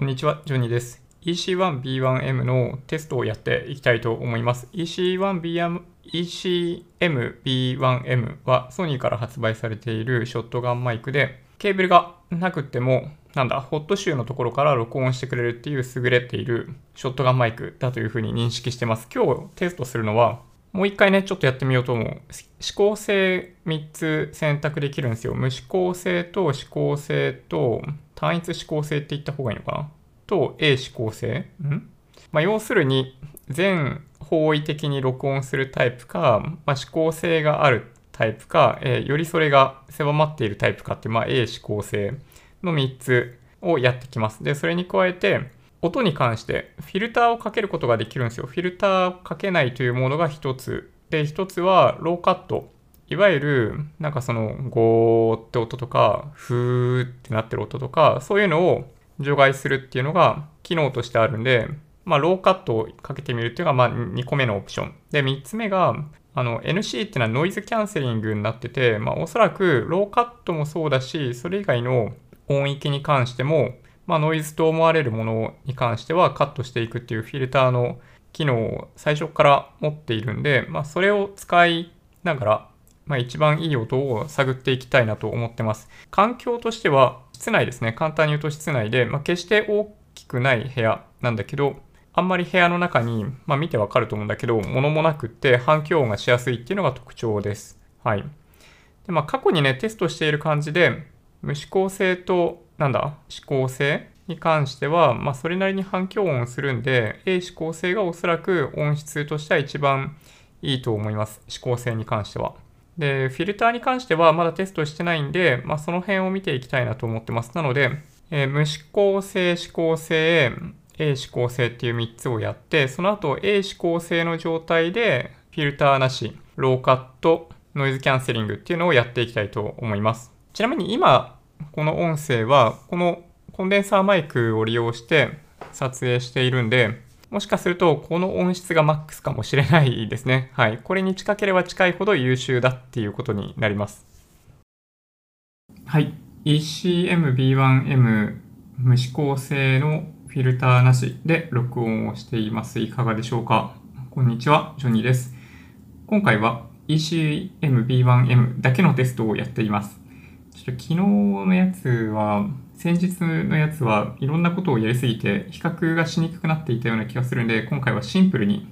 こんにちは、ジョニーです。EC1B1M のテストをやっていきたいと思います。ec1b1b1m はソニーから発売されているショットガンマイクで、ケーブルがなくても、なんだ、ホットシューのところから録音してくれるっていう優れているショットガンマイクだというふうに認識してます。今日テストするのは、もう一回ね、ちょっとやってみようと思う。指向性3つ選択できるんですよ。無指向性と指向性と単一指向性って言った方がいいのかな？と A 指向性ん？まあ、要するに全方位的に録音するタイプか、まあ、指向性があるタイプか、えー、よりそれが狭まっているタイプかっていう、まあ、A 指向性の3つをやってきます。で、それに加えて、音に関してフィルターをかけることができるんですよ。フィルターをかけないというものが一つ。で、一つはローカット。いわゆる、なんかその、ゴーって音とか、フーってなってる音とか、そういうのを除外するっていうのが機能としてあるんで、まあ、ローカットをかけてみるっていうのが、まあ、2個目のオプション。で、3つ目が、あの、NC っていうのはノイズキャンセリングになってて、まあ、おそらくローカットもそうだし、それ以外の音域に関しても、まあ、ノイズと思われるものに関してはカットしていくっていうフィルターの機能を最初から持っているんで、まあ、それを使いながら、まあ、一番いい音を探っていきたいなと思ってます。環境としては、室内ですね。簡単に言うと室内で、まあ、決して大きくない部屋なんだけど、あんまり部屋の中に、まあ、見てわかると思うんだけど、物もなくって反響音がしやすいっていうのが特徴です。はい。で、まあ、過去にね、テストしている感じで、無指向性となんだ、指向性に関しては、まあ、それなりに反響音をするんで、A 指向性がおそらく音質としては一番いいと思います。指向性に関しては。で、フィルターに関してはまだテストしてないんで、まあ、その辺を見ていきたいなと思ってます。なので、えー、無指向性、指向性、A 指向性っていう3つをやって、その後 A 指向性の状態でフィルターなし、ローカット、ノイズキャンセリングっていうのをやっていきたいと思います。ちなみに今、この音声は、このコンデンサーマイクを利用して撮影しているんで、もしかするとこの音質がマックスかもしれないですね。はい。これに近ければ近いほど優秀だっていうことになります。はい。ECM-B1M 無指向性のフィルターなしで録音をしています。いかがでしょうか？こんにちは、ジョニーです。今回は ECM-B1M だけのテストをやっています。ちょっと昨日のやつは、先日のやつはいろんなことをやりすぎて比較がしにくくなっていたような気がするんで、今回はシンプルに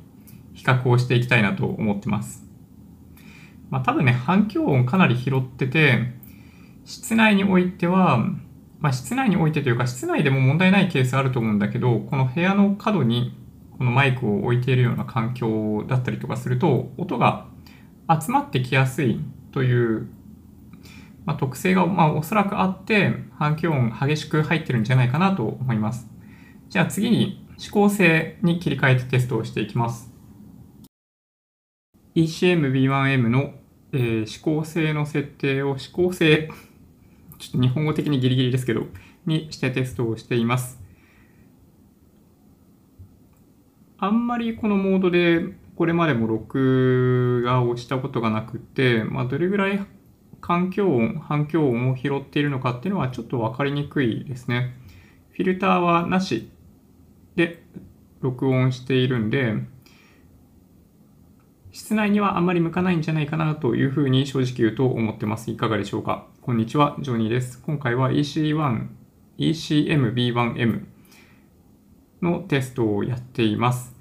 比較をしていきたいなと思ってます。まあ、多分ね、反響音かなり拾ってて、室内においては、まあ、室内においてというか、室内でも問題ないケースあると思うんだけど、この部屋の角にこのマイクを置いているような環境だったりとかすると、音が集まってきやすいというまあ、特性がまあおそらくあって反響音激しく入ってるんじゃないかなと思います。じゃあ次に指向性に切り替えてテストをしていきます。ECM-B1M の、えー、指向性の設定を指向性、ちょっと日本語的にギリギリですけど、にしてテストをしています。あんまりこのモードでこれまでも録画をしたことがなくて、まあ、どれぐらい環境音、反響音を拾っているのかっていうのはちょっと分かりにくいですね。フィルターはなしで録音しているんで、室内にはあんまり向かないんじゃないかなというふうに正直言うと思ってます。いかがでしょうか？こんにちは、ジョニーです。今回は EC1、ECM-B1M のテストをやっています。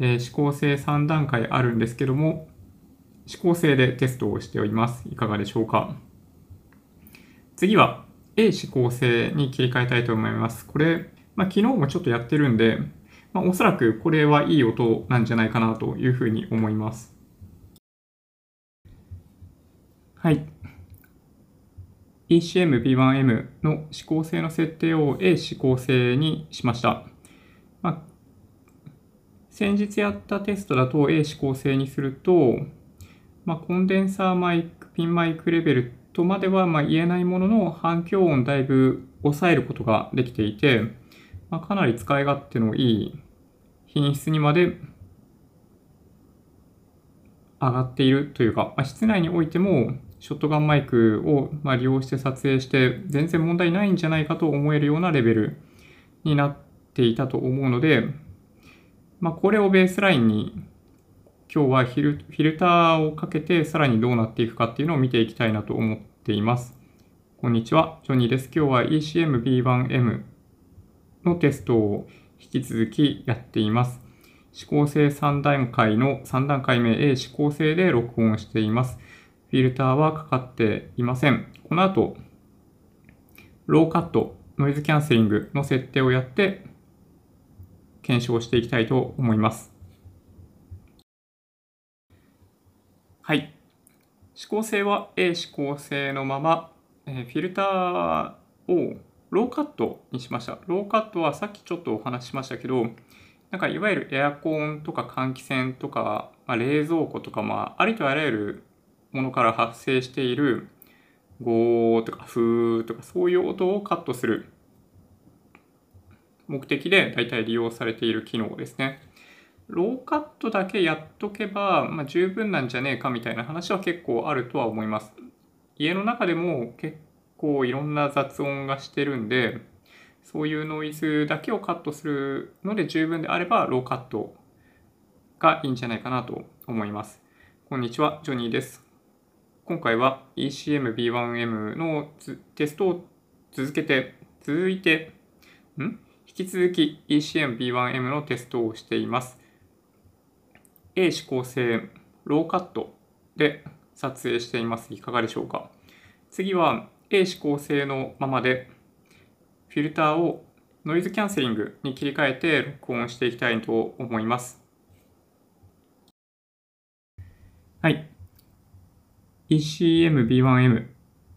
えー、指向性3段階あるんですけども、指向性でテストをしております。いかがでしょうか？次は A 指向性に切り替えたいと思います。これ、まあ、昨日もちょっとやってるんで、まあ、おそらくこれはいい音なんじゃないかなというふうに思います。はい。ECM-B1M の指向性の設定を A 指向性にしました。まあ、先日やったテストだと A 指向性にすると、まあ、コンデンサーマイク、ピンマイクレベルとまではま言えないものの反響音だいぶ抑えることができていて、まあ、かなり使い勝手のいい品質にまで上がっているというか、まあ、室内においてもショットガンマイクをま利用して撮影して全然問題ないんじゃないかと思えるようなレベルになっていたと思うので、まあ、これをベースラインに今日はフィルターをかけてさらにどうなっていくかっていうのを見ていきたいなと思っています。こんにちは、ジョニーです。今日は ECMB1M のテストを引き続きやっています。指向性3段階の3段階目 A 指向性で録音しています。フィルターはかかっていません。この後、ローカット、ノイズキャンセリングの設定をやって検証していきたいと思います。はい。指向性は A 指向性のまま、え、フィルターをローカットにしました。ローカットはさっきちょっとお話ししましたけど、なんかいわゆるエアコンとか換気扇とか、まあ、冷蔵庫とか、まあ、ありとあらゆるものから発生しているゴーとかフーとかそういう音をカットする目的で大体利用されている機能ですね。ローカットだけやっとけば、まあ、十分なんじゃねえかみたいな話は結構あるとは思います。家の中でも結構いろんな雑音がしてるんで、そういうノイズだけをカットするので十分であれば、ローカットがいいんじゃないかなと思います。こんにちは、ジョニーです。今回は ECMB1M のテストを続けて、続いて、ん？引き続き ECMB1M のテストをしています。A 指向性ローカットで撮影しています。いかがでしょうか？次は A 指向性のままでフィルターをノイズキャンセリングに切り替えて録音していきたいと思います。はい。ECMB1M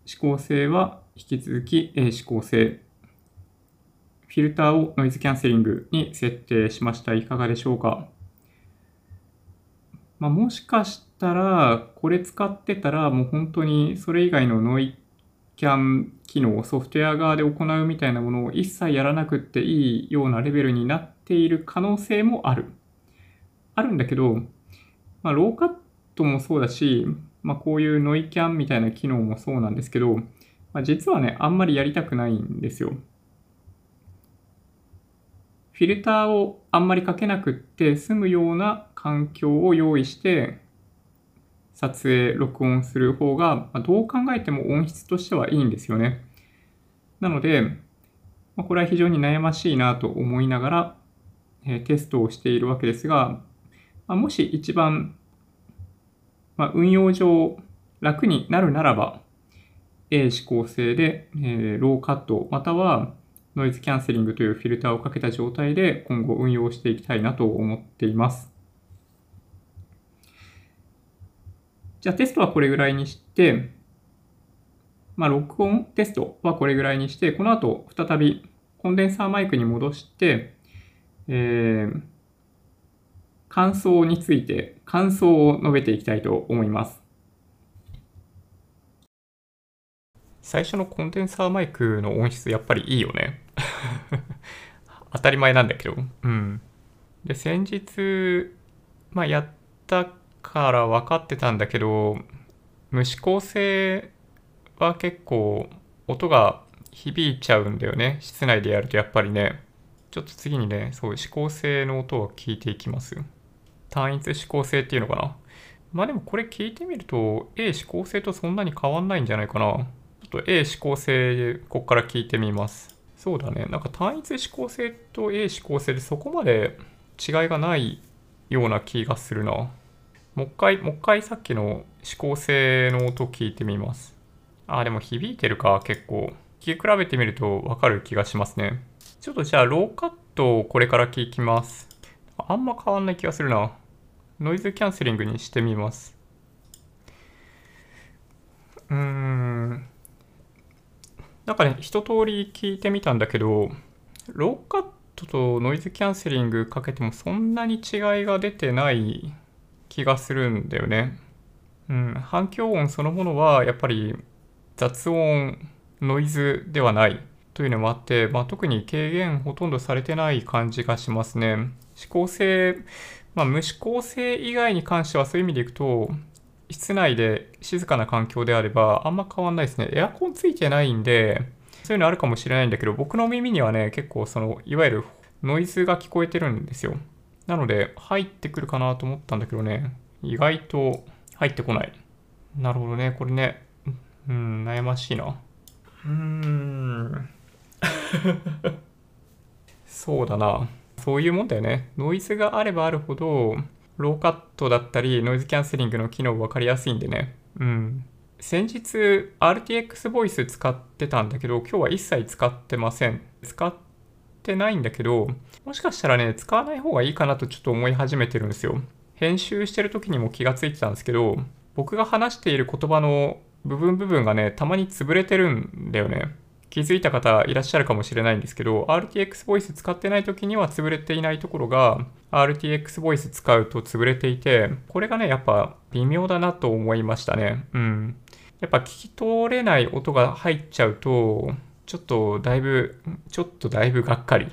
指向性は引き続き A 指向性。フィルターをノイズキャンセリングに設定しました。いかがでしょうか？まあ、もしかしたら、これ使ってたら、もう本当にそれ以外のノイキャン機能をソフトウェア側で行うみたいなものを一切やらなくっていいようなレベルになっている可能性もある。あるんだけど、まあ、ローカットもそうだし、まあ、こういうノイキャンみたいな機能もそうなんですけど、まあ、実はね、あんまりやりたくないんですよ。フィルターをあんまりかけなくって済むような環境を用意して撮影、録音する方が、まどう考えても音質としてはいいんですよね。なので、まこれは非常に悩ましいなと思いながら、えテストをしているわけですが、まもし一番、ま運用上楽になるならば、A 指向性で、えローカットまたはノイズキャンセリングというフィルターをかけた状態で今後運用していきたいなと思っています。じゃあテストはこれぐらいにして、まあ、録音テストはこれぐらいにして、この後再びコンデンサーマイクに戻して、えー、感想について感想を述べていきたいと思います。最初のコンデンサーマイクの音質やっぱりいいよね。当たり前なんだけど。うん。で、先日、まあ、やったから分かってたんだけど、無指向性は結構音が響いちゃうんだよね。室内でやるとやっぱりね。ちょっと次にね、そう、指向性の音を聞いていきます。単一指向性っていうのかな。まあでもこれ聞いてみると、A 指向性とそんなに変わんないんじゃないかな。ちょっと A 指向性、ここから聞いてみます。そうだね。なんか単一指向性と A 指向性でそこまで違いがないような気がするな。もう一回、もう一回さっきの指向性の音聞いてみます。あ、でも響いてるか、結構。聞き比べてみるとわかる気がしますね。ちょっとじゃあ、ローカットをこれから聞きます。あんま変わんない気がするな。ノイズキャンセリングにしてみます。うーん。なんかね、一通り聞いてみたんだけど、ローカットとノイズキャンセリングかけてもそんなに違いが出てない気がするんだよね。うん、反響音そのものはやっぱり雑音、ノイズではないというのもあって、まあ、特に軽減ほとんどされてない感じがしますね。指向性、まあ、無指向性以外に関してはそういう意味でいくと、室内で静かな環境であればあんま変わんないですね。エアコンついてないんで、そういうのあるかもしれないんだけど、僕の耳にはね、結構その、いわゆるノイズが聞こえてるんですよ。なので、入ってくるかなと思ったんだけどね、意外と入ってこない。なるほどね、これね、うん、悩ましいな。うーん。そうだな。そういうもんだよね。ノイズがあればあるほど、ローカットだったり、ノイズキャンセリングの機能分かりやすいんでね。うん。先日 RTX ボイス使ってたんだけど、今日は一切使ってません。使ってないんだけど、もしかしたらね、使わない方がいいかなとちょっと思い始めてるんですよ。編集してる時にも気がついてたんですけど、僕が話している言葉の部分部分がね、たまに潰れてるんだよね。気づいた方いらっしゃるかもしれないんですけど、RTX ボイス使ってない時には潰れていないところが、RTX ボイス使うと潰れていて、これがね、やっぱ微妙だなと思いましたね。うん。やっぱ聞き取れない音が入っちゃうと、ちょっとだいぶ、ちょっとだいぶがっかり。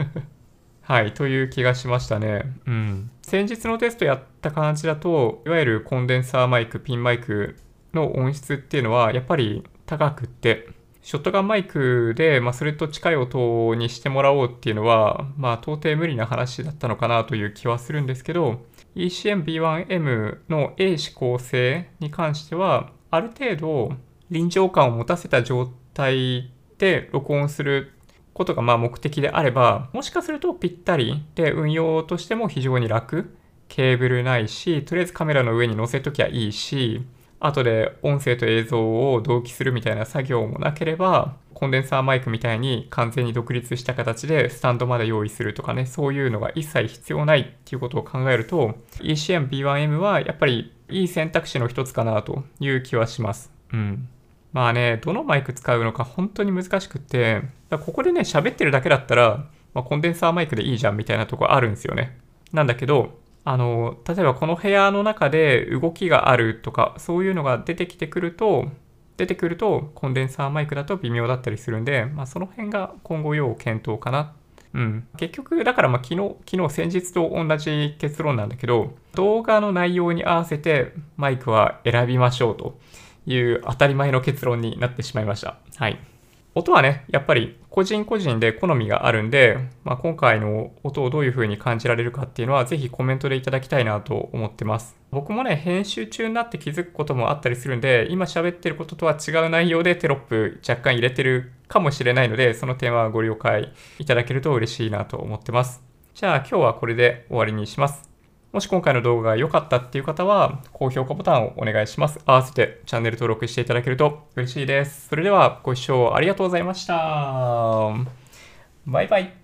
はい、という気がしましたね。うん。先日のテストやった感じだと、いわゆるコンデンサーマイク、ピンマイクの音質っていうのは、やっぱり高くって、ショットガンマイクで、まあ、それと近い音にしてもらおうっていうのは、まあ、到底無理な話だったのかなという気はするんですけど、ECM-B1M の A 指向性に関しては、ある程度臨場感を持たせた状態で録音することがまあ目的であれば、もしかするとぴったりで運用としても非常に楽。ケーブルないし、とりあえずカメラの上に載せときゃいいし、後で音声と映像を同期するみたいな作業もなければ、コンデンサーマイクみたいに完全に独立した形でスタンドまで用意するとかね、そういうのが一切必要ないっていうことを考えると、ECM-B1M はやっぱりいい選択肢の一つかなという気はします。うん。まあね、どのマイク使うのか本当に難しくって、ここでね、喋ってるだけだったら、まあ、コンデンサーマイクでいいじゃんみたいなとこあるんですよね。なんだけど、あの、例えばこの部屋の中で動きがあるとか、そういうのが出てきてくると、出てくるとコンデンサーマイクだと微妙だったりするんで、まあ、その辺が今後要検討かな。うん。結局、だからまあ昨日、昨日先日と同じ結論なんだけど、動画の内容に合わせてマイクは選びましょうという当たり前の結論になってしまいました。はい。音はね、やっぱり個人個人で好みがあるんで、まあ、今回の音をどういう風に感じられるかっていうのは、ぜひコメントでいただきたいなと思ってます。僕もね、編集中になって気づくこともあったりするんで、今喋ってることとは違う内容でテロップ若干入れてるかもしれないので、その点はご了解いただけると嬉しいなと思ってます。じゃあ今日はこれで終わりにします。もし今回の動画が良かったっていう方は、高評価ボタンをお願いします。合わせてチャンネル登録していただけると嬉しいです。それではご視聴ありがとうございました。バイバイ。